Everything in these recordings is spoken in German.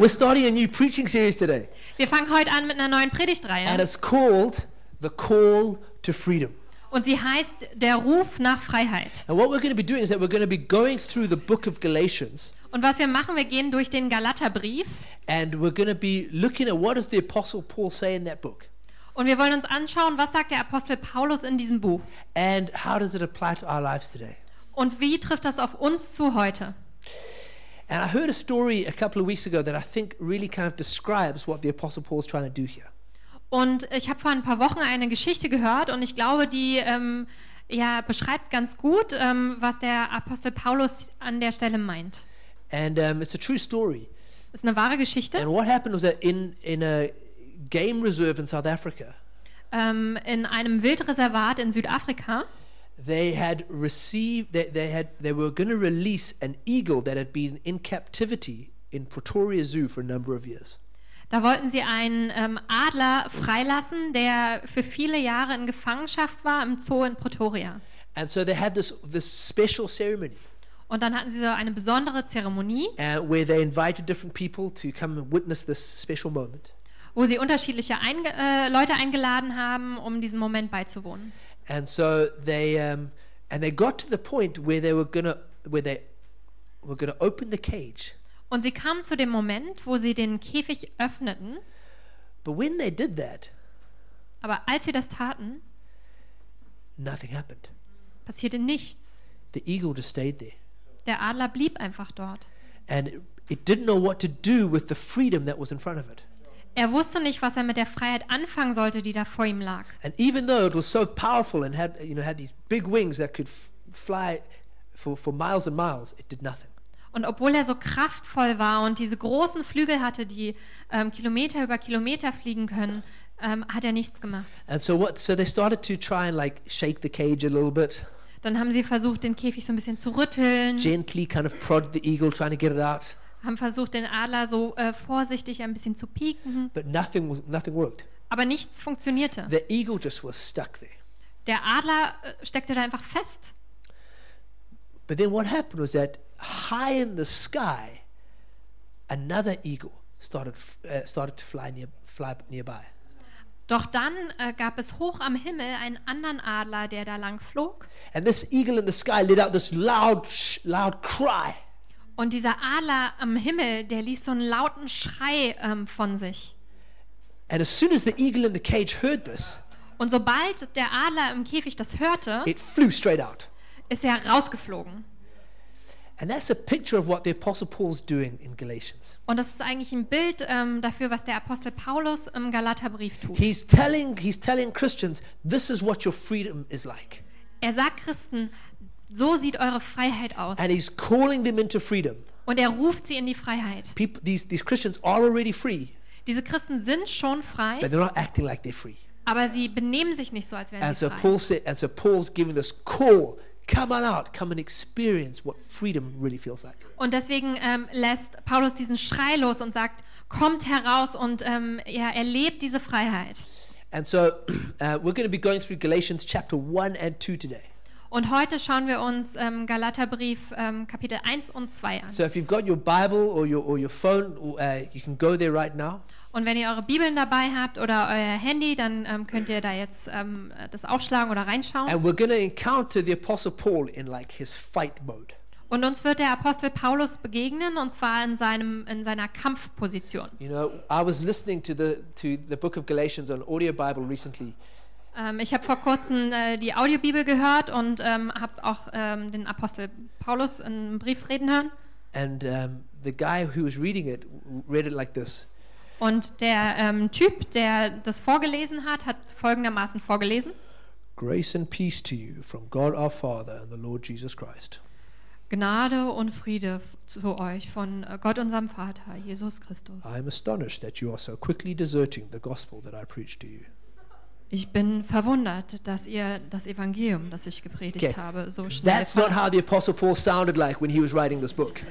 We're starting a new preaching series today, Wir fangen heute an mit einer neuen and Predigtreihe. it's called The Call to Freedom. Und sie heißt Der Ruf nach Freiheit. And what we're going to be doing is that we're going to be going through the book of Galatians, Und was wir machen, wir gehen durch den Galaterbrief and we're going to be looking at what does the Apostle Paul say in that book, und wir wollen uns anschauen, was sagt der Apostel Paulus in diesem Buch and how does it apply to our lives today. und wie trifft das auf uns zu heute. And I heard a story a couple of weeks ago that I think really kind of describes what the Apostle Paul is trying to do here. Und ich habe vor ein paar Wochen eine Geschichte gehört und ich glaube, die ähm, ja, beschreibt ganz gut, ähm, was der Apostel Paulus an der Stelle meint. And um, it's a true story. Ist eine wahre Geschichte. And what happened was that in, in a game reserve in South Africa, Ähm, in einem Wildreservat in Südafrika they had received, they, they, had, they were going to release an eagle that had been in captivity in Pretoria Zoo for a number of years. Da wollten sie einen ähm, Adler freilassen, der für viele Jahre in Gefangenschaft war im Zoo in Pretoria. And so they had this, this special ceremony Und dann hatten sie so eine besondere Zeremonie, uh, where they invited different people to come and witness this special moment. wo sie unterschiedliche Einge äh, Leute eingeladen haben, um diesem Moment beizuwohnen. And so they, um, and they got to the point where they were gonna, where they were gonna open the cage. Und sie kamen zu dem Moment, wo sie den Käfig öffneten. But when they did that, Aber als sie das taten, nothing happened. passierte nichts. The eagle just stayed there, Der Adler blieb einfach dort. and it, it didn't know what to do with the freedom that was in front of it. Er wusste nicht, was er mit der Freiheit anfangen sollte, die da vor ihm lag. And even though it was so powerful and had, you know, had these big wings that could fly for, for miles and miles, it did nothing. Und obwohl er so kraftvoll war und diese großen Flügel hatte, die ähm, Kilometer über Kilometer fliegen können, ähm, hat er nichts gemacht. And so what? So they started to try and like shake the cage a little bit, Dann haben sie versucht, den Käfig so ein bisschen zu rütteln, gently kind of prod the eagle, trying to get it out. Haben versucht, den Adler so äh, vorsichtig ein bisschen zu pieken, But nothing was nothing worked. aber nichts funktionierte. The eagle just was stuck there. Der Adler äh, steckte da einfach fest. But then what happened was that high in the sky, another eagle started f- uh, started to fly near fly nearby. Doch dann äh, gab es hoch am Himmel einen anderen Adler, der da lang flog. And this eagle in the sky let out this loud, sh- loud cry. Und dieser Adler am Himmel, der ließ so einen lauten Schrei ähm, von sich. And as soon as the eagle in the cage heard this, Und sobald der Adler im Käfig das hörte, it flew straight out. ist er rausgeflogen. And that's a picture of what the Apostle Paul's doing in Galatians. Und das ist eigentlich ein Bild ähm, dafür, was der Apostel Paulus im Galaterbrief tut. He's telling, he's telling Christians, this is what your freedom is like. Er sagt Christen, so sieht eure Freiheit aus. And he's calling them into freedom. Und er ruft sie in die Freiheit. People, these, these Christians are already free, Diese Christen sind schon frei, but they're not acting like they're free. aber sie benehmen sich nicht so, als wären And sie so frei. Paul said, and so Paul's giving this call, come on out, come and experience what freedom really feels like. Und deswegen ähm, lässt Paulus diesen Schrei los und sagt, kommt heraus und ähm, ja, erlebt diese Freiheit. And so uh, we're going to be going through Galatians chapter 1 and 2 today. Und heute schauen wir uns ähm, Galaterbrief ähm, Kapitel 1 und 2 an. So if you've got your Bible or your, or your phone, uh, you can go there right now. Und wenn ihr eure Bibeln dabei habt oder euer Handy, dann ähm, könnt ihr da jetzt ähm, das aufschlagen oder reinschauen. And we're going to encounter the Apostle Paul in like his fight mode. Und uns wird der Apostel Paulus begegnen und zwar in, seinem, in seiner Kampfposition. You know, I was listening to the, to the book of Galatians on audio Bible recently, Ähm, ich habe vor kurzem äh, die Audiobibel gehört und ähm, habe auch ähm, den Apostel Paulus in einem Brief reden hören. and um, the guy who was reading it read it like this Und der ähm, Typ, der das vorgelesen hat, hat folgendermaßen vorgelesen. Grace and peace to you from God our Father and the Lord Jesus Christ. Gnade und Friede zu euch von äh, Gott unserem Vater, Jesus Christus. I am astonished that you are so quickly deserting the gospel that I preached to you. Ich bin verwundert, dass ihr das Evangelium, das ich gepredigt Okay. habe, so schnell That's not how the Apostle Paul sounded like when he was writing this book.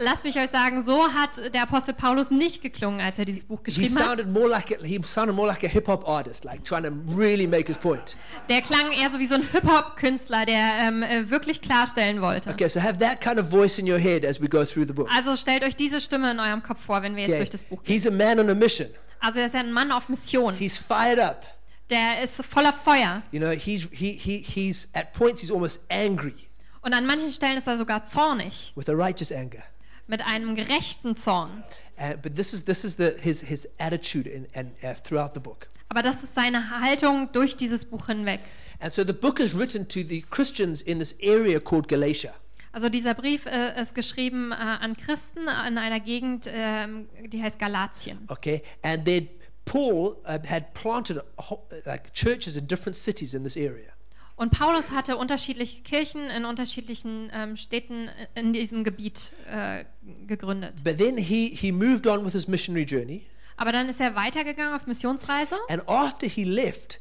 lasst mich euch sagen, so hat der Apostel Paulus nicht geklungen, als er dieses Buch He geschrieben hat. sounded more like a, he sounded more like a hip hop artist, like trying to really make his point. Der klang eher so wie so ein Hip-Hop-Künstler, der ähm, äh, wirklich klarstellen wollte. Okay, so have that kind of voice in your head as we go through the book. Also stellt euch diese Stimme in eurem Kopf vor, wenn wir jetzt Okay, durch das Buch gehen. he's a man on a mission. Also er ist ein Mann auf Mission. He's fired up. Der ist voller Feuer. You know, he's he, he he's at points he's almost angry Und an manchen Stellen ist er sogar zornig, with a righteous anger. mit einem gerechten Zorn. Uh, but this is this is the his his attitude in, and uh, throughout the book. Aber das ist seine Haltung durch dieses Buch hinweg. And so the book is written to the Christians in this area called Galatia. Also dieser Brief äh, ist geschrieben äh, an Christen in einer Gegend, ähm, die heißt Galatien. Okay, and then Paul uh, had planted whole, like churches in different cities in this area. Und Paulus hatte unterschiedliche Kirchen in unterschiedlichen ähm, Städten in diesem Gebiet äh, gegründet. But then he he moved on with his missionary journey, Aber dann ist er weitergegangen auf Missionsreise and after he left,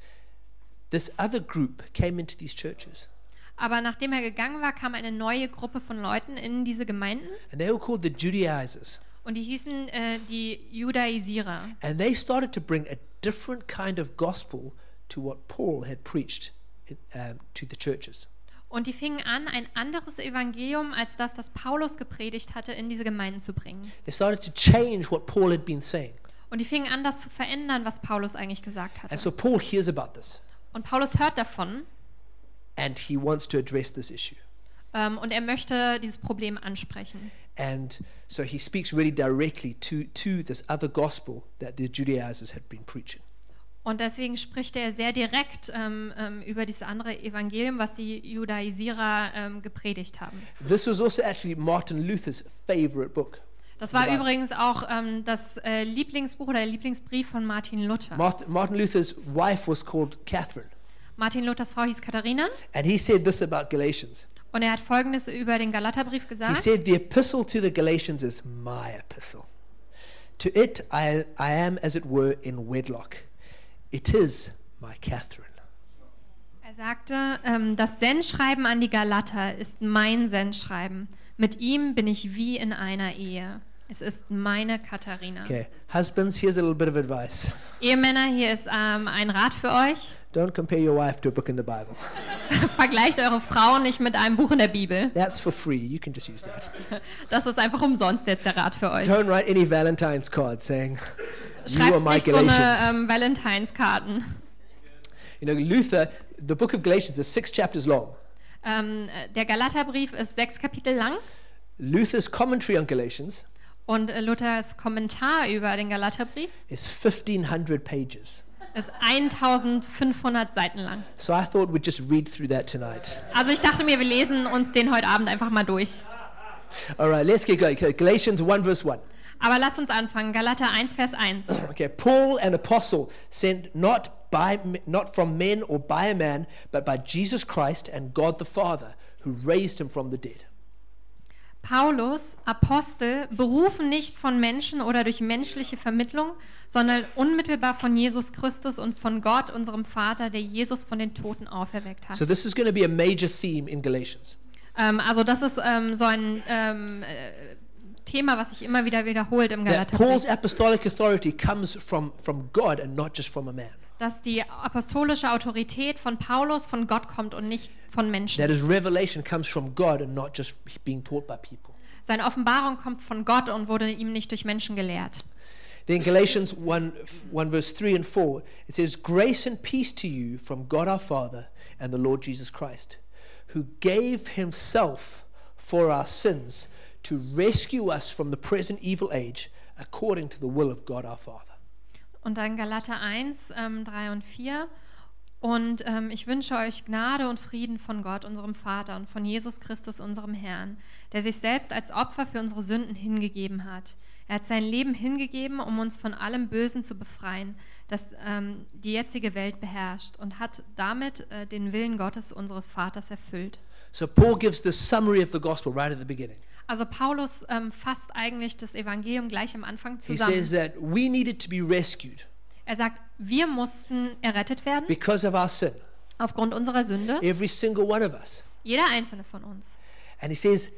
this other group came into these churches, Aber nachdem er gegangen war, kam eine neue Gruppe von Leuten in diese Gemeinden and they were called the Judaizers. Und die hießen äh, die Judaisierer. And they started to bring a different kind of gospel to what Paul had preached um, to the churches. Und die fingen an, ein anderes Evangelium als das, das Paulus gepredigt hatte, in diese Gemeinden zu bringen. They started to change what Paul had been saying. Und die fingen an, das zu verändern, was Paulus eigentlich gesagt And hatte. so Paul hears about this Und Paulus hört davon and he wants to address this issue. Ähm, und er möchte dieses Problem ansprechen. And so he speaks really directly to, to this other gospel that the Judaizers had been preaching. Und deswegen spricht er sehr direkt ähm, ähm, über dieses andere Evangelium, was die Judaisierer ähm, gepredigt haben. This was also actually Martin Luther's favorite book. Das war übrigens auch ähm, das äh, Lieblingsbuch oder der Lieblingsbrief von Martin Luther. Martin, Martin Luther's wife was called Catherine, Martin Luthers Frau hieß Katharina and he said this about Galatians. Und er hat Folgendes über den Galaterbrief He gesagt. said, The epistle to the Galatians is my epistle. To it I, I am, as it were, in wedlock. It is my Catherine. Er sagte, ähm, das Sendschreiben an die Galater ist mein Sendschreiben. Mit ihm bin ich wie in einer Ehe. Es ist meine Katharina. Okay, husbands, here's a little bit of advice. Ehemänner, hier ist ähm, ein Rat für euch. Don't compare your wife to a book in the Bible. Vergleicht eure Frau nicht mit einem Buch in der Bibel. That's for free. You can just use that. Das ist einfach umsonst jetzt der Rat für euch. Don't write any Valentine's card saying, You are Schreibt my nicht so eine Galatians. ähm, Valentinskarten. You know, Luther, the book of Galatians is six chapters long. Ähm, der Galaterbrief ist sechs Kapitel lang Luther's commentary on Galatians und äh, Luthers Kommentar über den Galaterbrief is 1500 pages. Ist 1500 Seiten lang. So I thought we'd just read through that tonight. Also ich dachte mir, wir lesen uns den heute Abend einfach mal durch. All right, let's get going. Galatians 1, verse 1. Aber lasst uns anfangen. Galater 1, Vers 1. Okay, Paul, an apostle, sent not by not from men or by a man, but by Jesus Christ and God the Father, who raised him from the dead. Paulus, Apostel, berufen nicht von Menschen oder durch menschliche Vermittlung, sondern unmittelbar von Jesus Christus und von Gott, unserem Vater, der Jesus von den Toten auferweckt hat. So this is going to be a major theme in Galatians. Ähm, also das ist ähm, so ein ähm, äh, Thema, was sich immer wieder wiederholt im That Paul's Galaterbrief, apostolic authority comes from, from God and not just from a man. Dass die apostolische Autorität von Paulus von Gott kommt und nicht von Menschen. That his revelation comes from God and not just being taught by people. Seine Offenbarung kommt von Gott und wurde ihm nicht durch Menschen gelehrt. Then Galatians 1, 1 verse 3 and 4, it says, Grace and peace to you from God our Father and the Lord Jesus Christ, who gave himself for our sins to rescue us from the present evil age according to the will of God our Father. Und dann Galater 1, ähm, 3 und 4. Und ähm, ich wünsche euch Gnade und Frieden von Gott, unserem Vater, und von Jesus Christus, unserem Herrn, der sich selbst als Opfer für unsere Sünden hingegeben hat. Er hat sein Leben hingegeben, um uns von allem Bösen zu befreien, das ähm, die jetzige Welt beherrscht, und hat damit äh, den Willen Gottes, unseres Vaters, erfüllt. So Paul gives the summary of the gospel right at the beginning. Also Paulus ähm, fasst eigentlich das Evangelium gleich am Anfang He zusammen. says that we needed to be rescued Er sagt, wir mussten errettet werden because of our sin, aufgrund unserer Sünde. every single one of us. Jeder einzelne von uns. And he says,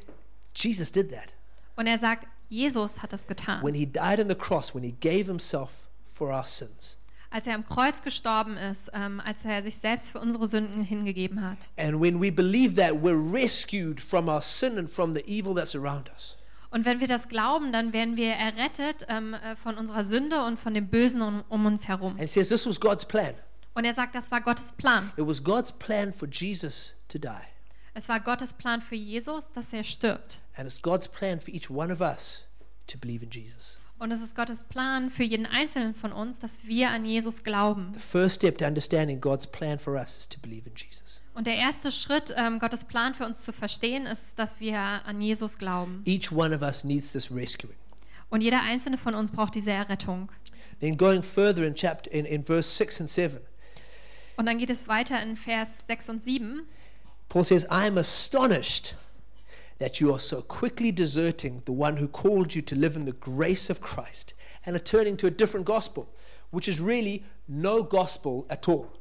Jesus did that. Und er sagt, Jesus hat das getan. When he died on the cross, when he gave himself for our sins. Als er am Kreuz gestorben ist, ähm, als er sich selbst für unsere Sünden hingegeben hat. And when we believe that, we're rescued from our sin and from the evil that's around us. Und wenn wir das glauben, dann werden wir errettet ähm, äh, von unserer Sünde und von dem Bösen um, um uns herum. And it says this was God's plan. Und er sagt, das war Gottes Plan. It was God's plan for Jesus to die. Es war Gottes Plan für Jesus, dass er stirbt. And it's God's plan for each one of us to believe in Jesus. Und es ist Gottes Plan für jeden Einzelnen von uns, dass wir an Jesus glauben. The first step to understanding God's plan for us is to believe in Jesus. Und der erste Schritt, ähm, Gottes Plan für uns zu verstehen, ist, dass wir an Jesus glauben. Each one of us needs this rescuing. Und jeder einzelne von uns braucht diese Errettung. Then going further in chapter in, in verse 6 and 7, Und dann geht es weiter in Vers 6 und 7. Paul says, I am astonished that you are so quickly deserting the one who called you to live in the grace of Christ and are turning to a different gospel, which is really no gospel at all.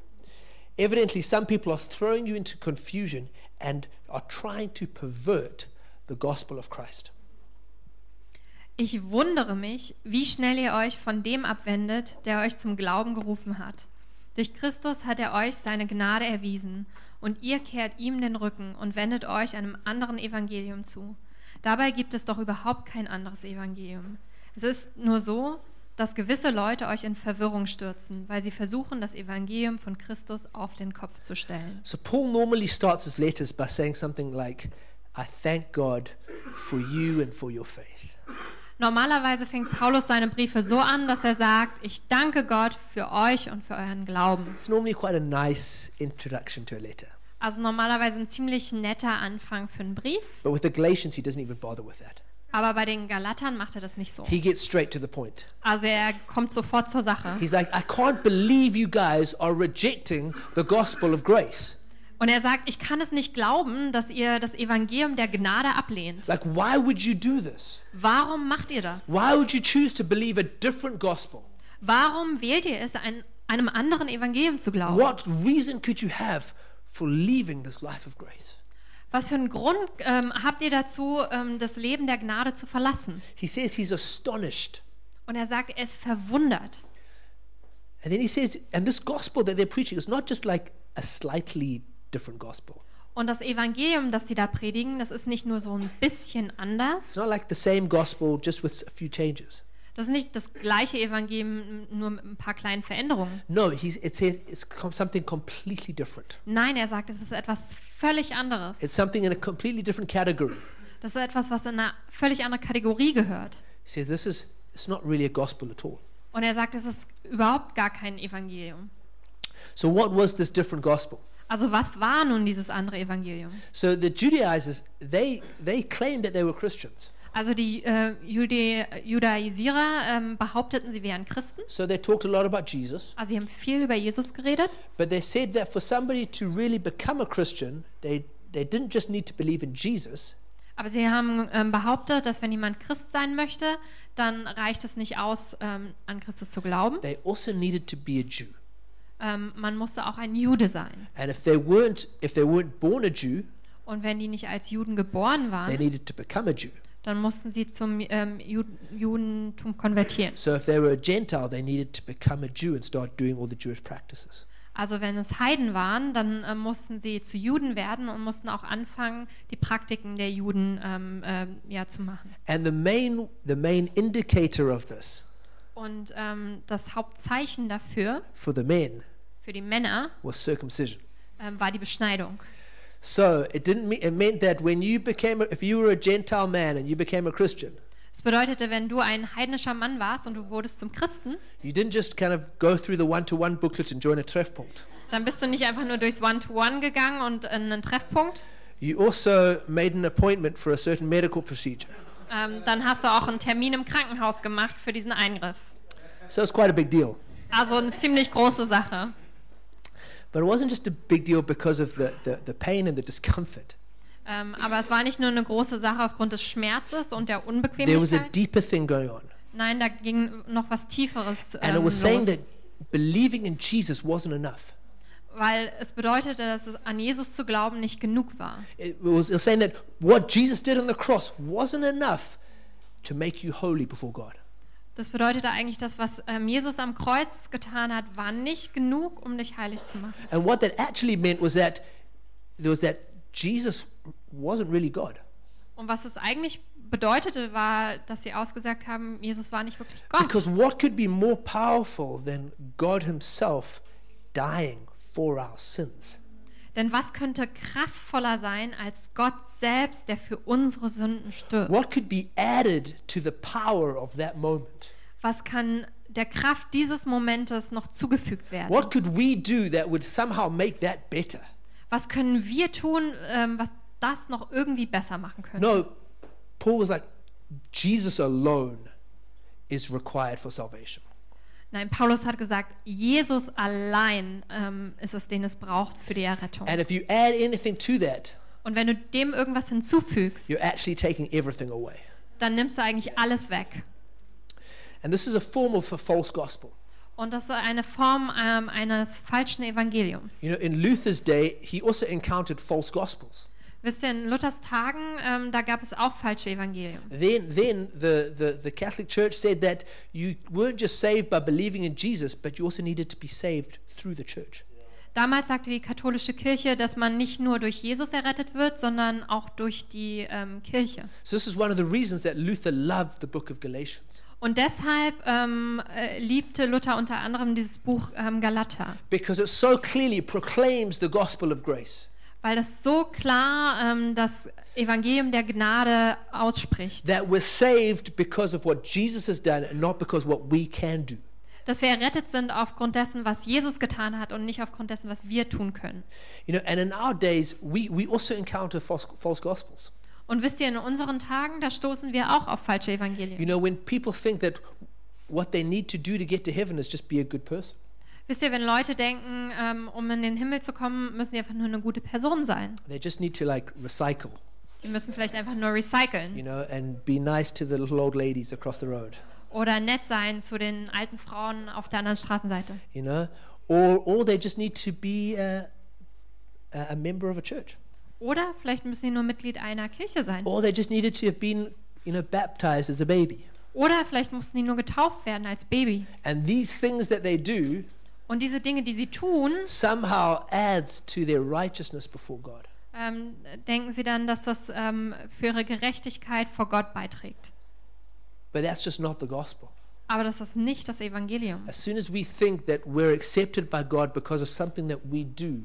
Evidently, some people are throwing you into confusion and are trying to pervert the gospel of Christ. Ich wundere mich, wie schnell ihr euch von dem abwendet, der euch zum Glauben gerufen hat. Durch Christus hat er euch seine Gnade erwiesen, und ihr kehrt ihm den Rücken und wendet euch einem anderen Evangelium zu. Dabei gibt es doch überhaupt kein anderes Evangelium. Es ist nur so, dass gewisse Leute euch in Verwirrung stürzen, weil sie versuchen, das Evangelium von Christus auf den Kopf zu stellen. So, Paul normally starts his letters by saying something like, I thank God for you and for your faith. Normalerweise fängt Paulus seine Briefe so an, dass er sagt, ich danke Gott für euch und für euren Glauben. It's normally quite a nice introduction to a letter. Also normalerweise ein ziemlich netter Anfang für einen Brief, But with the Galatians, he doesn't even bother with that. aber bei den Galatern macht er das nicht so. He gets straight to the point. Also er kommt sofort zur Sache. He's like, I can't believe you guys are rejecting the gospel of grace. Und er sagt, ich kann es nicht glauben, dass ihr das Evangelium der Gnade ablehnt. Like, why would you do this? Warum macht ihr das? Why would you choose to believe a different gospel? Warum wählt ihr es, ein, einem anderen Evangelium zu glauben? What reason could you have for leaving this life of grace? Was für einen Grund ähm, habt ihr dazu, ähm, das Leben der Gnade zu verlassen? He says he's astonished. Und er sagt, er ist verwundert. And then he says, and this gospel that they're preaching is not just like a slightly different gospel. Und das Evangelium, das sie da predigen, das ist nicht nur so ein bisschen anders. It's not like the same gospel, just with a few changes. Das ist nicht das gleiche Evangelium, nur mit ein paar kleinen Veränderungen. No, he's, it's, it's something completely different. Nein, er sagt, es ist etwas völlig anderes. It's something in a completely different category. Das ist etwas, was in eine völlig andere Kategorie gehört. He says this is it's not really a gospel at all. Und er sagt, es ist überhaupt gar kein Evangelium. So what was this different gospel? Also was war nun dieses andere Evangelium? So the Judaizers they they claimed that they were Christians. Also die äh, Jude Judaisierer ähm, behaupteten, sie wären Christen. So they talked a lot about Jesus, Also sie haben viel über Jesus geredet. but they said that for somebody to really become a Christian, they they didn't just need to believe in Jesus, Aber sie haben ähm, behauptet, dass wenn jemand Christ sein möchte, dann reicht es nicht aus, ähm, an Christus zu glauben. they also needed to be a Jew. Ähm, man musste auch ein Jude sein. And if they weren't if they weren't born a Jew, Und wenn die nicht als Juden geboren they waren, needed to become a Jew. dann mussten sie zum ähm, Ju Judentum konvertieren. So if they were a Gentile, they needed to become a Jew and start doing all the Jewish practices. Also wenn es Heiden waren, dann äh, mussten sie zu Juden werden und mussten auch anfangen, die Praktiken der Juden ähm, ähm, ja, zu machen. And the main the main indicator of this Und ähm, das Hauptzeichen dafür, for the men für die Männer, was circumcision. ähm, war die Beschneidung. So it didn't mean, it meant that when you became a, if you were a Gentile man and you became a Christian, Das bedeutete, wenn du ein heidnischer Mann warst und du wurdest zum Christen, you didn't just kind of go through the one-to-one booklet and join a Treffpunkt. dann bist du nicht einfach nur durchs One-to-One gegangen und in einen Treffpunkt. You also made an appointment for a certain medical procedure. Ähm, dann hast du auch einen Termin im Krankenhaus gemacht für diesen Eingriff. So it's quite a big deal. Also eine ziemlich große Sache. But it wasn't just a big deal because of the, the, the pain and the discomfort. Ähm, aber es war nicht nur eine große Sache aufgrund des Schmerzes und der There was a Unbequemlichkeit. deeper thing going on. Nein, da ging noch was Tieferes And it ähm, was saying los, that believing in Jesus wasn't enough. weil es bedeutete, dass es an Jesus zu glauben nicht genug war. It was, it was saying that what Jesus did on the cross wasn't enough to make you holy before God. Das bedeutete eigentlich, das, was ähm, Jesus am Kreuz getan hat, war nicht genug, um dich heilig zu machen. And what that actually meant was that there was that Jesus wasn't really God. Und was es eigentlich bedeutete, war, dass sie ausgesagt haben, Jesus war nicht wirklich Gott. Because what could be more powerful than God Himself dying for our sins? Denn was könnte kraftvoller sein als Gott selbst, der für unsere Sünden stirbt? What could be added to the power of that moment? Was kann der Kraft dieses Momentes noch zugefügt werden? What could we do that would somehow make that better? Was können wir tun, ähm, was das noch irgendwie besser machen könnte? No, Paul was like, Jesus alone is required for salvation. Nein, Paulus hat gesagt, Jesus allein ähm, ist es, den es braucht für die Errettung. And if you add anything to that, Und wenn du dem irgendwas hinzufügst, you're actually taking everything away. dann nimmst du eigentlich alles weg. And this is a form of a false gospel. Und das ist eine Form ähm, eines falschen Evangeliums. You know, in Luther's day, he also encountered false gospels. Wisst ihr, in Luthers Tagen, ähm, da gab es auch falsche Evangelien. Then, then the, the, the Catholic Church said that you weren't just saved by believing in Jesus, but you also needed to be saved through the church. Damals sagte die katholische Kirche, dass man nicht nur durch Jesus errettet wird, sondern auch durch die ähm, Kirche. So this is one of the reasons that Luther loved the book of Galatians. Und deshalb ähm, äh, liebte Luther unter anderem dieses Buch ähm, Galater, Because it so clearly proclaims the gospel of grace. Weil das so klar ähm, das Evangelium der Gnade ausspricht, That we're saved because of what Jesus has done and not because what we can do. dass wir errettet sind aufgrund dessen, was Jesus getan hat und nicht aufgrund dessen, was wir tun können. You know, and in our days, we, we also encounter false, false gospels. Und wisst ihr, in unseren Tagen, da stoßen wir auch auf falsche Evangelien. You know, when people think that what they need to do to get to heaven is just be a good person. Wisst ihr, wenn Leute denken, ähm, um in den Himmel zu kommen, müssen die einfach nur eine gute Person sein. They just need to like recycle, Die müssen vielleicht einfach nur recyceln you know, and be nice to the little old ladies across the road, oder nett sein zu den alten Frauen auf der anderen Straßenseite. you know, or or they just need to be a, a a member of a church, Oder vielleicht müssen sie nur Mitglied einer Kirche sein. or they just needed to have been, you know, baptized as a baby. Oder vielleicht mussten die nur getauft werden als Baby. And these things that they do Und diese Dinge, die sie tun, somehow adds to their righteousness before God. ähm, denken sie dann, dass das ähm, für ihre Gerechtigkeit vor Gott beiträgt. But that's just not the gospel. Aber das ist nicht das Evangelium. As soon as we think that we're accepted by God because of something that we do,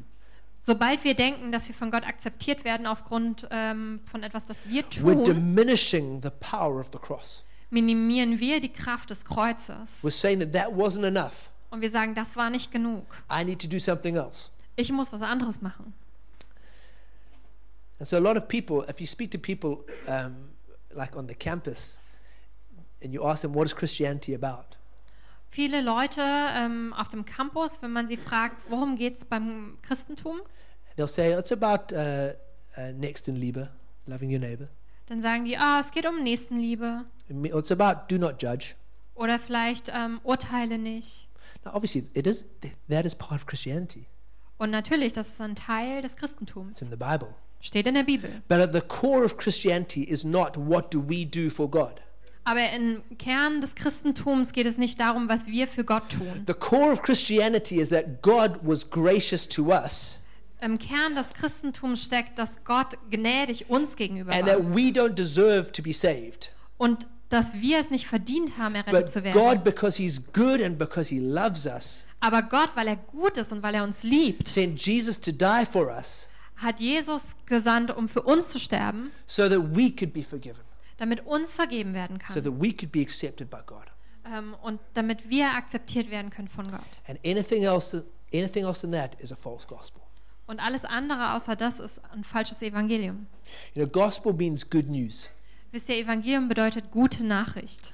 Sobald wir denken, dass wir von Gott akzeptiert werden aufgrund ähm, von etwas, das wir we're tun, diminishing the power of the cross. minimieren wir die Kraft des Kreuzes. We're saying that that wasn't enough. Und wir sagen, das war nicht genug. I need to do something else. Ich muss was anderes machen. And so a lot of people, if you speak to people um, like on the campus and you ask them, what is Christianity about? Viele Leute ähm, auf dem Campus, wenn man sie fragt, worum geht es beim Christentum, They'll say, it's about uh, uh, next Liebe, loving your neighbor. dann sagen die, ah, es geht um Nächstenliebe. It's about do not judge. Oder vielleicht ähm, urteile nicht. Now, obviously, it is, that is part of Christianity. Und natürlich, das ist ein Teil des It's Christentums. in the Bible. Steht in der Bibel. But at the core of Christianity is not what do we do for God. Aber im Kern des Christentums geht es nicht darum, was wir für Gott tun. The core of Christianity is that God was gracious to us Im Kern des Christentums steckt, dass Gott gnädig uns gegenüber and war. that we don't deserve to be saved. Und dass wir es nicht verdient haben, errettet zu werden. God, because He's good and because He loves us, Aber Gott, weil er gut ist und weil er uns liebt, sent Jesus to die for us hat Jesus gesandt, um für uns zu sterben, so that we could be forgiven, damit uns vergeben werden so kann. that we could be accepted by God. Ähm, und damit wir akzeptiert werden können von Gott. And anything else, anything else than that is a false gospel. Und alles andere außer das ist ein falsches Evangelium. You know, gospel means good news. Wisst ihr, Evangelium bedeutet gute Nachricht.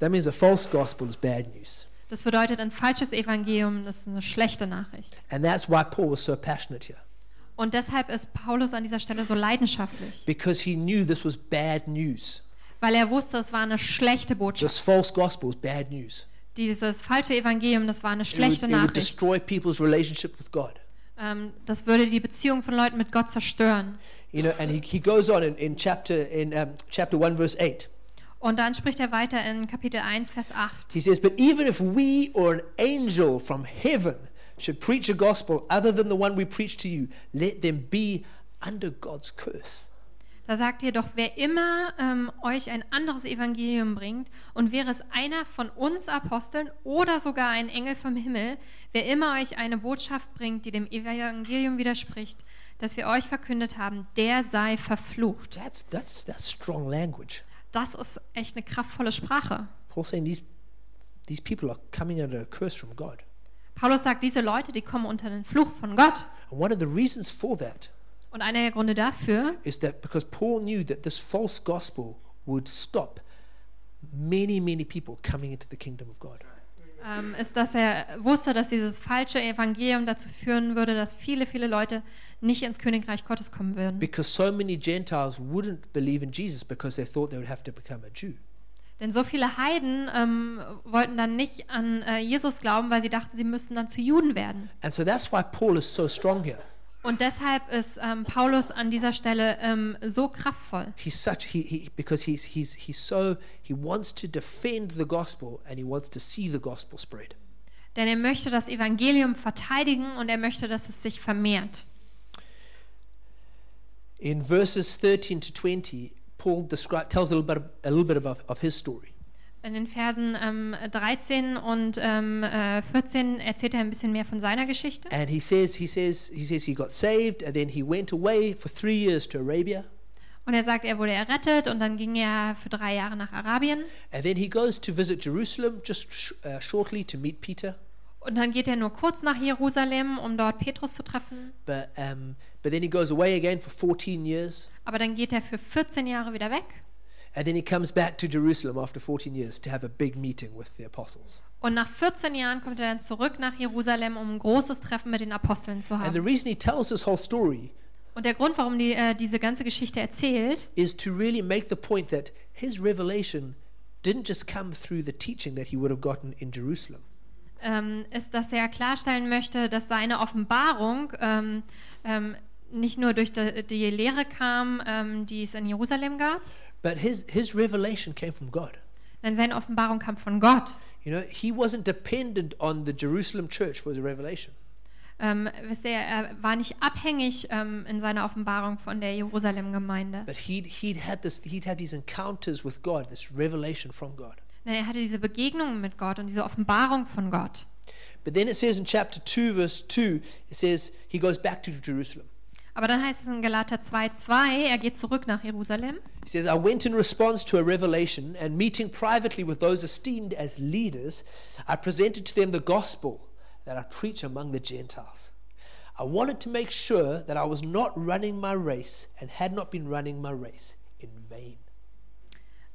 That means a false gospel is bad news. Das bedeutet, ein falsches Evangelium das ist eine schlechte Nachricht. And that's why Paul was so passionate here, Und deshalb ist Paulus an dieser Stelle so leidenschaftlich, because he knew this was bad news. weil er wusste, es war eine schlechte Botschaft. This false gospel is bad news. Dieses falsche Evangelium, das war eine It would, schlechte it would Nachricht. destroy people's relationship with God. Ähm, das würde die Beziehung von Leuten mit Gott zerstören. You know, and he, he goes on in, in chapter in um, chapter one verse eight. Und dann spricht er weiter in Kapitel 1, Vers 8. He says, But even if we or an angel from heaven should preach a gospel other than the one we preach to you, let them be under God's curse. Da sagt ihr doch, wer immer ähm, euch ein anderes Evangelium bringt, und wäre es einer von uns Aposteln oder sogar ein Engel vom Himmel, wer immer euch eine Botschaft bringt, die dem Evangelium widerspricht, das wir euch verkündet haben, der sei verflucht. That's, that's, that's strong language. Das ist echt eine kraftvolle Sprache. Paul's saying these, these people are coming under a curse from God. Paulus sagt, diese Leute, die kommen unter den Fluch von Gott. And one of the reasons for that Und einer der Gründe dafür is that because Paul knew that this false gospel would stop many, many people coming into the kingdom of God. ähm, ist, dass er wusste, dass dieses falsche Evangelium dazu führen würde, dass viele, viele Leute nicht ins Königreich Gottes kommen würden. Because so many Gentiles wouldn't believe in Jesus because they thought they would have to become a Jew. Denn so viele Heiden ähm, wollten dann nicht an äh, Jesus glauben, weil sie dachten, sie müssten dann zu Juden werden. And so that's why Paul is so strong here. Und deshalb ist ähm, Paulus an dieser Stelle ähm, so kraftvoll. He's such he, he because he's he's he's so he wants to defend the gospel and he wants to see the gospel spread. Denn er möchte das Evangelium verteidigen und er möchte, dass es sich vermehrt. In verses 13 to 20, Paul describe, tells a little bit a little bit about of his story. In den Versen ähm, 13 und ähm, äh, 14 erzählt er ein bisschen mehr von seiner Geschichte. And he says he says he says he got saved and then he went away for 3 years to Arabia Und er sagt, er wurde errettet und dann ging er für drei Jahre nach Arabien. and then he goes to visit Jerusalem just sh- uh, shortly to meet Peter. Und dann geht er nur kurz nach Jerusalem, um dort Petrus zu treffen. But um, but then he goes away again for 14 years Aber dann geht er für 14 Jahre wieder weg. And then he comes back to Jerusalem after 14 years to have a big meeting with the apostles. Und nach 14 Jahren kommt er dann zurück nach Jerusalem, um ein großes Treffen mit den Aposteln zu And the haben. reason he tells this whole story Und der Grund, warum die, äh, diese ganze Geschichte erzählt, is to really make the point that his revelation didn't just come through the teaching that he would have gotten in Jerusalem. ähm, ist, dass er klarstellen möchte, dass seine Offenbarung ähm, ähm, nicht nur durch die, die Lehre kam, ähm, die es in Jerusalem gab, But his, his revelation came from God. denn seine Offenbarung kam von Gott. You know, he wasn't dependent on the Jerusalem church for his revelation. Ähm, wisst ihr, er war nicht abhängig ähm, in seiner Offenbarung von der Jerusalem-Gemeinde. But he'd, he'd, had this, he'd had these encounters with God, this revelation from God. Nein, er hatte diese Begegnungen mit Gott und diese Offenbarung von Gott. But then it says in chapter 2, verse 2, it says he goes back to Jerusalem. Aber dann heißt es in Galater 2,2, er geht zurück nach Jerusalem. He says, I went in response to a revelation, and meeting privately with those esteemed as leaders, I presented to them the gospel that I preach among the Gentiles. I wanted to make sure that I was not running my race and had not been running my race.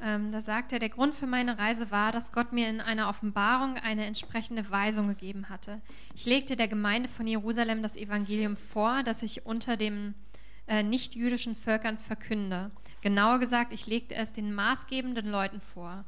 Ähm, da sagt er, der Grund für meine Reise war, dass Gott mir in einer Offenbarung eine entsprechende Weisung gegeben hatte. Ich legte der Gemeinde von Jerusalem das Evangelium vor, das ich unter den äh, nicht-jüdischen Völkern verkünde. Genauer gesagt, ich legte es den maßgebenden Leuten vor.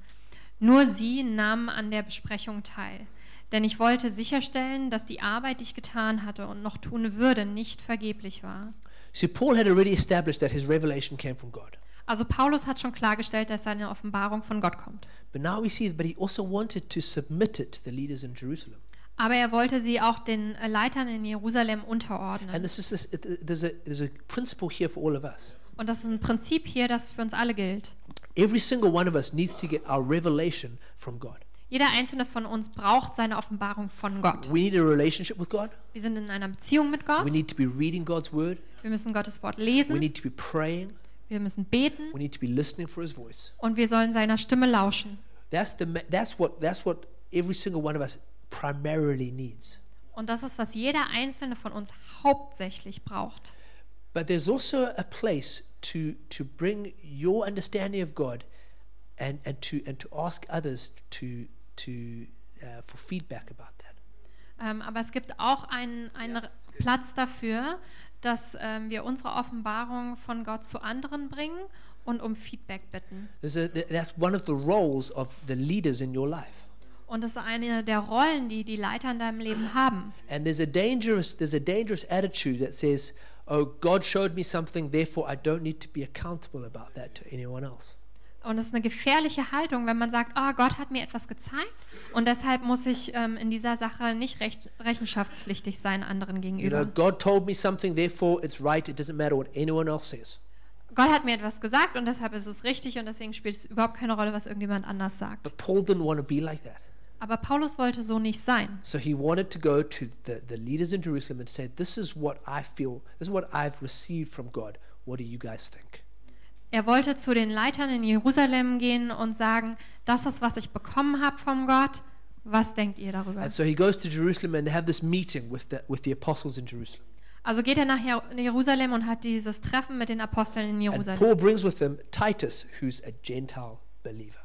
Nur sie nahmen an der Besprechung teil. Denn ich wollte sicherstellen, dass die Arbeit, die ich getan hatte und noch tun würde, nicht vergeblich war. See, Paul had already established that his revelation came from God. Also Paulus hat schon klargestellt, dass seine Offenbarung von Gott kommt. But now we see, but he also wanted to submit it to the leaders in Jerusalem. Aber er wollte sie auch den äh, Leitern in Jerusalem And unterordnen. this is this, there's, a, there's a principle here for all of us. Und das ist ein Prinzip hier, das für uns alle gilt. Every single one of us needs to get our revelation from God. Jeder einzelne von uns braucht seine Offenbarung von Gott. We need a relationship with God. Wir sind in einer Beziehung mit Gott. We need to be reading God's word. Wir müssen Gottes Wort We lesen. need to be praying. Wir müssen beten. We need to be listening for His voice. Und wir sollen seiner Stimme lauschen. That's the that's what that's what every single one of us primarily needs. Und das ist, was jeder einzelne von uns hauptsächlich braucht. But there's also a place to to bring your understanding of God, and and to and to ask others to to uh, for feedback about that. Ähm, aber es gibt auch einen, einen Platz dafür, dass ähm, wir unsere Offenbarung von Gott zu anderen bringen und um Feedback bitten. There's a, th- that's one of the roles of the leaders in your life. Und das ist eine der Rollen, die die Leiter in deinem Leben haben. And there's a dangerous there's a dangerous attitude that says, "Oh, God showed me something, therefore I don't need to be accountable about that to anyone else." Und es ist eine gefährliche Haltung, wenn man sagt, ah, Gott hat mir etwas gezeigt und deshalb muss ich ähm, in dieser Sache nicht recht, rechenschaftspflichtig sein anderen You gegenüber. know, God told me something, therefore it's right. It doesn't matter what anyone else says. Gott hat mir etwas gesagt und deshalb ist es richtig und deswegen spielt es überhaupt keine Rolle, was irgendjemand anders sagt. But Paul didn't want to be like that. Aber Paulus wollte so nicht sein. So he wanted to go to the, the leaders in Jerusalem and say, This is what I feel, this is what I've received from God. What do you guys think? Er wollte zu den Leitern in Jerusalem gehen und sagen, das ist, was ich bekommen habe von Gott. Was denkt ihr darüber? And so he goes to Jerusalem and they have this meeting with the, with the apostles in Jerusalem. Also geht er nach Jer- Jerusalem und hat dieses Treffen mit den Aposteln in And Jerusalem. Paul brings with him Titus, who's a Gentile believer.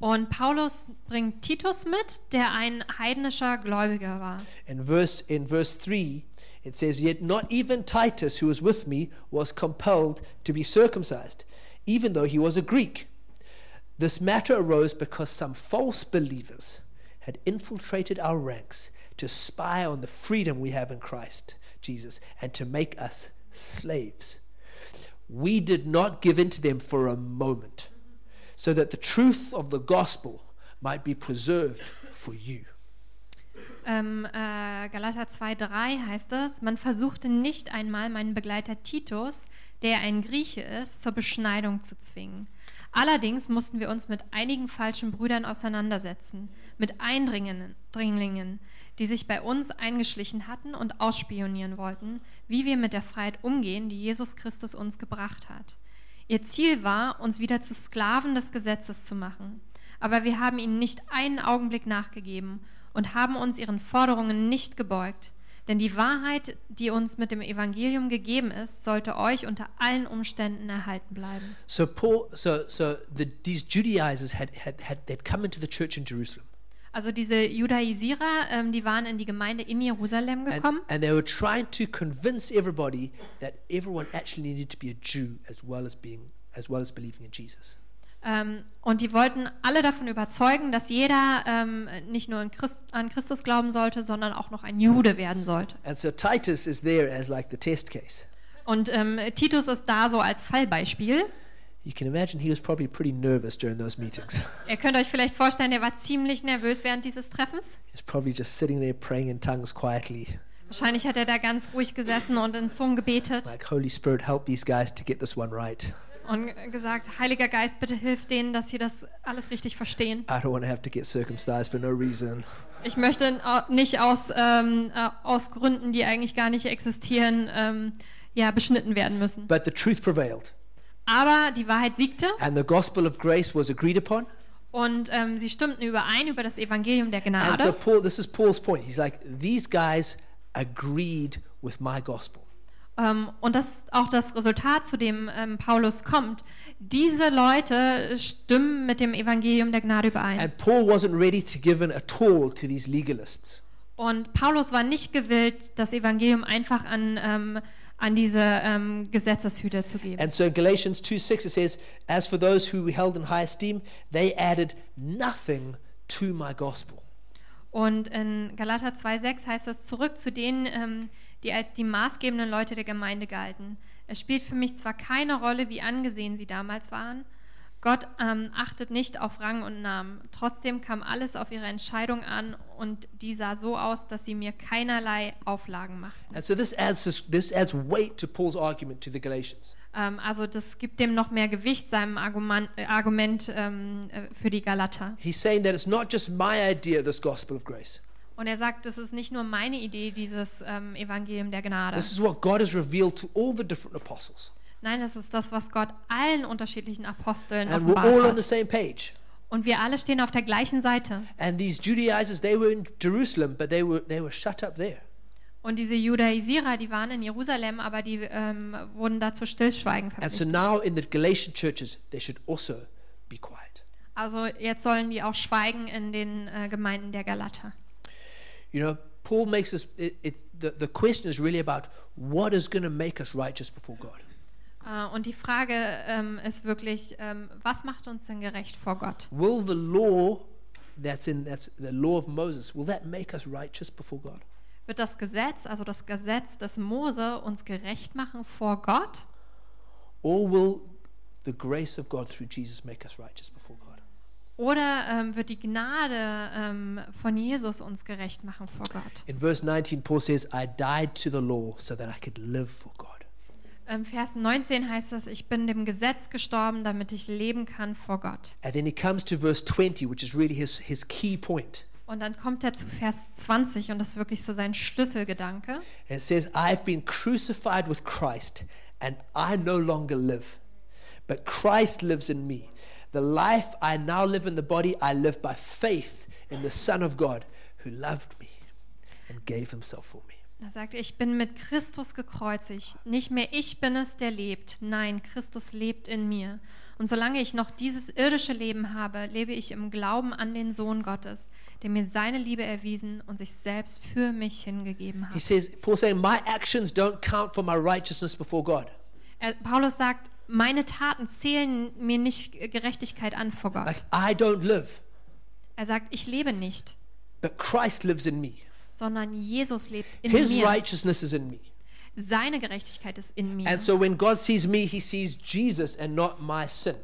Und Paulus bringt Titus mit, der ein heidnischer Gläubiger war. In verse, in verse 3, it says, Yet not even Titus, who was with me, was compelled to be circumcised, even though he was a Greek. This matter arose because some false believers had infiltrated our ranks to spy on the freedom we have in Christ Jesus and to make us slaves. We did not give in to them for a moment, so that the truth of the gospel might be preserved for you. Ähm, äh, Galater 2,3 heißt es: Man versuchte nicht einmal meinen Begleiter Titus, der ein Grieche ist, zur Beschneidung zu zwingen. Allerdings mussten wir uns mit einigen falschen Brüdern auseinandersetzen, mit Eindringlingen, Dringlingen, die sich bei uns eingeschlichen hatten und ausspionieren wollten, wie wir mit der Freiheit umgehen, die Jesus Christus uns gebracht hat. Ihr Ziel war, uns wieder zu Sklaven des Gesetzes zu machen. Aber wir haben ihnen nicht einen Augenblick nachgegeben und haben uns ihren Forderungen nicht gebeugt. Denn die Wahrheit, die uns mit dem Evangelium gegeben ist, sollte euch unter allen Umständen erhalten bleiben. So Paul, so so the, these Judaizers had, had had they'd come into the church in Jerusalem, Also diese Judaisierer, ähm, die waren in die Gemeinde in Jerusalem and, gekommen and they were trying to convince everybody that everyone actually needed to be a Jew as well as being as well as believing in Jesus. Ähm, und die wollten alle davon überzeugen, dass jeder ähm, nicht nur an, Christ, an Christus glauben sollte, sondern auch noch ein Jude werden sollte. And so Titus is there as like the test case. Und ähm, Titus ist da so als Fallbeispiel. You can imagine he was probably pretty nervous during those meetings. Ihr könnt euch vielleicht vorstellen, er war ziemlich nervös während dieses Treffens. He was probably just sitting there praying in tongues quietly, Wahrscheinlich hat er da ganz ruhig gesessen und in Zungen gebetet like Holy Spirit, help these guys to get this one right. Und gesagt, Heiliger Geist, bitte hilf denen, dass sie das alles richtig verstehen. I don't want to have to get circumcised for no reason. Ich möchte nicht aus, ähm, äh, aus Gründen, die eigentlich gar nicht existieren, ähm, ja, beschnitten werden müssen. But the truth prevailed, Aber die Wahrheit siegte and the gospel of grace was agreed upon. und ähm, sie stimmten überein über das Evangelium der And so Gnade. Paul, this is Paul's point. He's like, these guys agreed with my gospel. Ähm, und das ist auch das Resultat, zu dem ähm, Paulus kommt. Diese Leute stimmen mit dem Evangelium der Gnade überein. And Paul wasn't ready to give in at all to these legalists. Und Paulus war nicht gewillt, das Evangelium einfach an, ähm, an diese ähm, Gesetzeshüter zu geben. And so in Galatians 2 6, it says, As for those who we held in high esteem, they added nothing to my gospel. Und in Galater 2,6 heißt es zurück zu denen, ähm, die als die maßgebenden Leute der Gemeinde galten. Es spielt für mich zwar keine Rolle, wie angesehen sie damals waren. Gott ähm, achtet nicht auf Rang und Namen. Trotzdem kam alles auf ihre Entscheidung an und die sah so aus, dass sie mir keinerlei Auflagen machten. And so this adds, this, this adds weight to Paul's argument to the Galatians. Ähm, also das gibt dem noch mehr Gewicht, seinem Argument, äh, Argument ähm, äh, für die Galater. He's saying that it's not just my idea, this gospel of grace. Und er sagt, das ist nicht nur meine Idee, dieses ähm, Evangelium der Gnade. This is what God has revealed to all the different apostles. Nein, das ist das, was Gott allen unterschiedlichen Aposteln And we're all on the hat. same page. Und wir alle stehen auf der gleichen Seite. And these Judaizers, they were in Jerusalem, but they were, they were shut up there. Und diese Judaisierer, die waren in Jerusalem, aber die ähm, wurden dazu Stillschweigen And so verpflichtet. now in the Galatian churches, they should also be quiet. Also jetzt sollen die auch schweigen in den äh, Gemeinden der Galater. You know, Paul makes us, it, it, the, the question is really about what is going to make us righteous before God. Äh, und die Frage ähm, ist wirklich, ähm, was macht uns denn gerecht vor Gott? Will the law that's in that's the law of Moses, will that make us righteous before God? Wird das Gesetz, also das Gesetz des Mose, uns gerecht machen vor Gott? Or will the grace of God through Jesus make us righteous before God? Oder ähm, wird die Gnade ähm, von Jesus uns gerecht machen vor Gott? In verse 19, Paul says, I died to the law so that I could live for God. Im Vers 19 heißt es, ich bin dem Gesetz gestorben, damit ich leben kann vor Gott. And then he comes to verse 20, which is really his, his key point. Und dann kommt er zu Vers 20 und das ist wirklich so sein Schlüsselgedanke. And it says, I've been crucified with Christ, and I no longer live, but Christ lives in me. The life I now live in the body, I live by faith in the Son of God who loved me and gave himself for me. Er sagt, ich bin mit Christus gekreuzigt. Nicht mehr ich bin es, der lebt. Nein, Christus lebt in mir. Und solange ich noch dieses irdische Leben habe, lebe ich im Glauben an den Sohn Gottes, der mir seine Liebe erwiesen und sich selbst für mich hingegeben He hat. says, Paul saying, My actions don't count for my righteousness before God. Er, Paulus sagt, meine Taten zählen mir nicht Gerechtigkeit an vor Gott. Like, I don't live, Er sagt, ich lebe nicht, but Christ lives in me. sondern Jesus lebt in His mir. righteousness is in me. Seine Gerechtigkeit ist in mir. And so when God sees me, he sees Jesus and not my sin.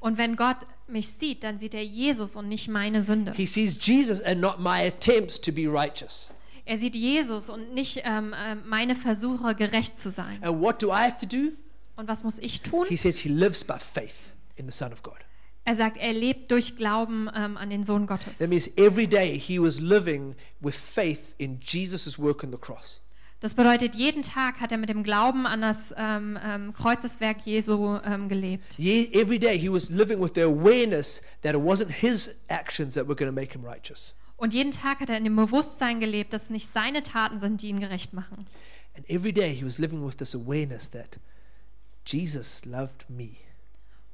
Und wenn Gott mich sieht, dann sieht er Jesus und nicht meine Sünde. He sees Jesus and not my attempts to be righteous. Er sieht Jesus und nicht ähm, ähm, meine Versuche, gerecht zu sein. And what do I have to do? Und was muss ich tun? He says he lives by faith in the Son of God. Er sagt, er lebt durch Glauben ähm, an den Sohn Gottes. That means every day he was living with faith in Jesus' work on the cross. Das bedeutet, jeden Tag hat er mit dem Glauben an das ähm, ähm, Kreuzeswerk Jesu ähm, gelebt. Ye- Every day he was living with the awareness that it wasn't his actions that were going to make him righteous. Und jeden Tag hat er in dem Bewusstsein gelebt, dass es nicht seine Taten sind, die ihn gerecht machen. And every day he was living with this awareness that Jesus loved me,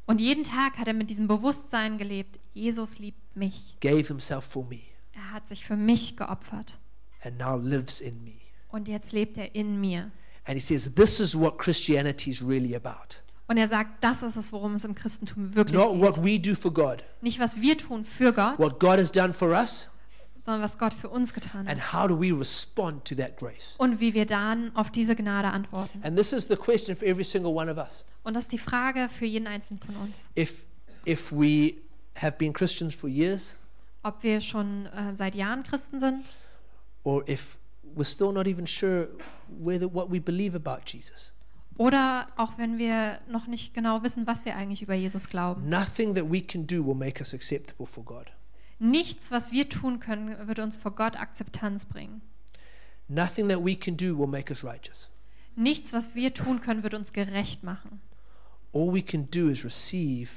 Und jeden Tag hat er mit diesem Bewusstsein gelebt, Jesus liebt mich. gave himself for me, Er hat sich für mich geopfert. and now lives in me. Und jetzt lebt er in mir. And he says, This is what Christianity is really about. Und er sagt, das ist es, worum es im Christentum wirklich Not what geht. we do for God, Nicht, was wir tun für Gott, what God has done for us, sondern was Gott für uns getan hat. and how do we respond to that grace. Und wie wir dann auf diese Gnade antworten. And this is the question for every single one of us. Und das ist die Frage für jeden Einzelnen von uns. If, if we have been Christians for years, Ob wir schon äh, seit Jahren Christen sind or if we're still not even sure whether what we believe about Jesus. oder auch wenn wir noch nicht genau wissen, was wir eigentlich über Jesus glauben. Nothing that we can do will make us acceptable for God. Nichts, was wir tun können, wird uns vor Gott Akzeptanz bringen. Nothing that we can do will make us righteous. Nichts, was wir tun können, wird uns gerecht machen. All we can do is receive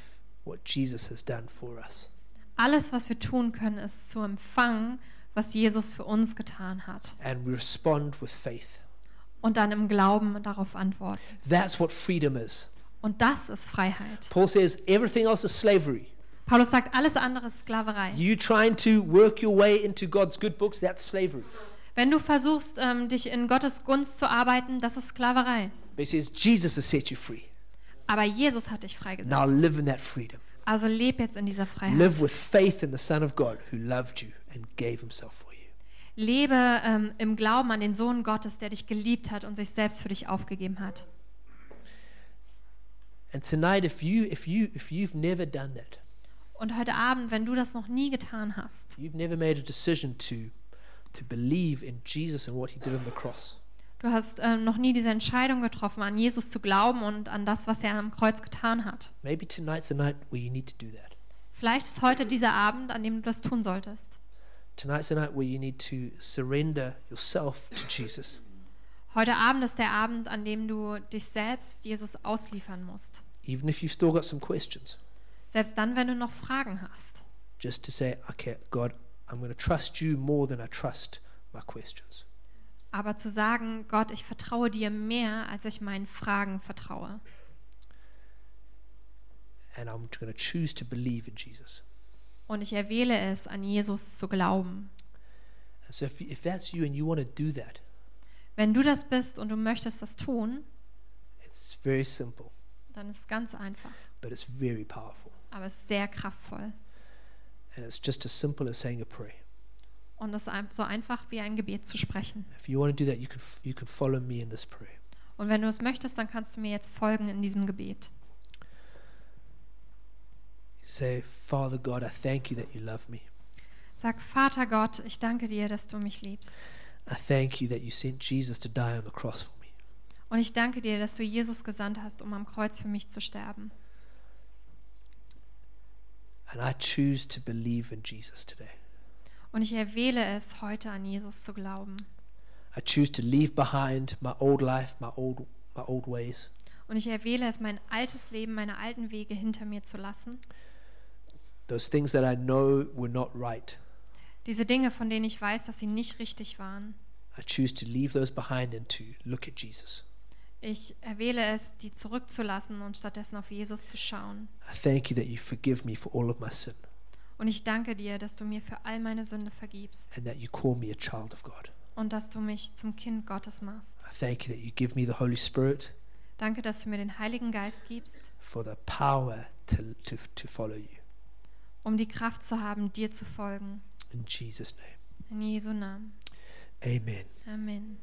what Jesus has done for us. Alles, was wir tun können, ist zu empfangen, was Jesus für uns getan hat. And we respond with faith. Und dann im Glauben darauf antworten. That's what freedom is. Und das ist Freiheit. Paul says everything else is slavery. Paulus sagt, alles andere ist Sklaverei. You trying to work your way into God's good books, that's slavery. Wenn du versuchst, ähm, dich in Gottes Gunst zu arbeiten, das ist Sklaverei. But says Jesus has set you free. Aber Jesus hat dich Now freigesetzt. live in that freedom. Also leb jetzt in dieser Freiheit. Live with faith in the Son of God who loved you and gave himself for you. Lebe ähm, im Glauben an den Sohn Gottes, der dich geliebt hat und sich selbst für dich aufgegeben hat. And tonight, if you if you if you've never done that, Und heute Abend, wenn du das noch nie getan hast, you've never made a decision to to believe in Jesus and what he did on the cross. du hast ähm, noch nie diese Entscheidung getroffen, an Jesus zu glauben und an das, was er am Kreuz getan hat. Maybe tonight's the night where you need to do that. Vielleicht ist heute dieser Abend, an dem du das tun solltest. Tonight's the night where you need to surrender yourself to Jesus. Heute Abend ist der Abend, an dem du dich selbst Jesus ausliefern musst. Even if you've still got some questions, Selbst dann, wenn du noch Fragen hast. just to say, okay, God, I'm going to trust you more than I trust my questions. Aber zu sagen, Gott, ich vertraue dir mehr, als ich meinen Fragen vertraue. And I'm going to choose to believe in Jesus. Und ich erwähle es, an Jesus zu glauben. So if, if that's you and you want to do that, Wenn du das bist und du möchtest das tun, it's very simple, dann ist es ganz einfach. but it's very powerful. Aber es ist sehr kraftvoll. And it's just as simple as saying a prayer. Und es ist so einfach wie ein Gebet zu sprechen. If you want to do that, you can, you can follow me in this prayer. Und wenn du es möchtest, dann kannst du mir jetzt folgen in diesem Gebet. Say, Father God, I thank you that you love me. Sag, Vater Gott, ich danke dir, dass du mich liebst. I thank you that you sent Jesus to die on the cross for me. Und ich danke dir, dass du Jesus gesandt hast, um am Kreuz für mich zu sterben. And I choose to believe in Jesus today. Und ich erwähle es, heute an Jesus zu glauben. I choose to leave behind my old life, my old my old ways. Und ich erwähle es, mein altes Leben, meine alten Wege hinter mir zu lassen. Those things that I know were not right. Diese Dinge, von denen ich weiß, dass sie nicht richtig waren. I choose to leave those behind and to look at Jesus. Ich erwähle es, die zurückzulassen und stattdessen auf Jesus zu schauen. I thank you that you forgive me for all of my sin Und ich danke dir, dass du mir für all meine Sünde vergibst and that you call me a child of God. und dass du mich zum Kind Gottes machst. I thank you that you give me the Holy Spirit Danke, dass du mir den Heiligen Geist gibst, for the power to, to, to follow you. um die Kraft zu haben, dir zu folgen. In Jesus' name. In Jesu Namen. Amen. Amen.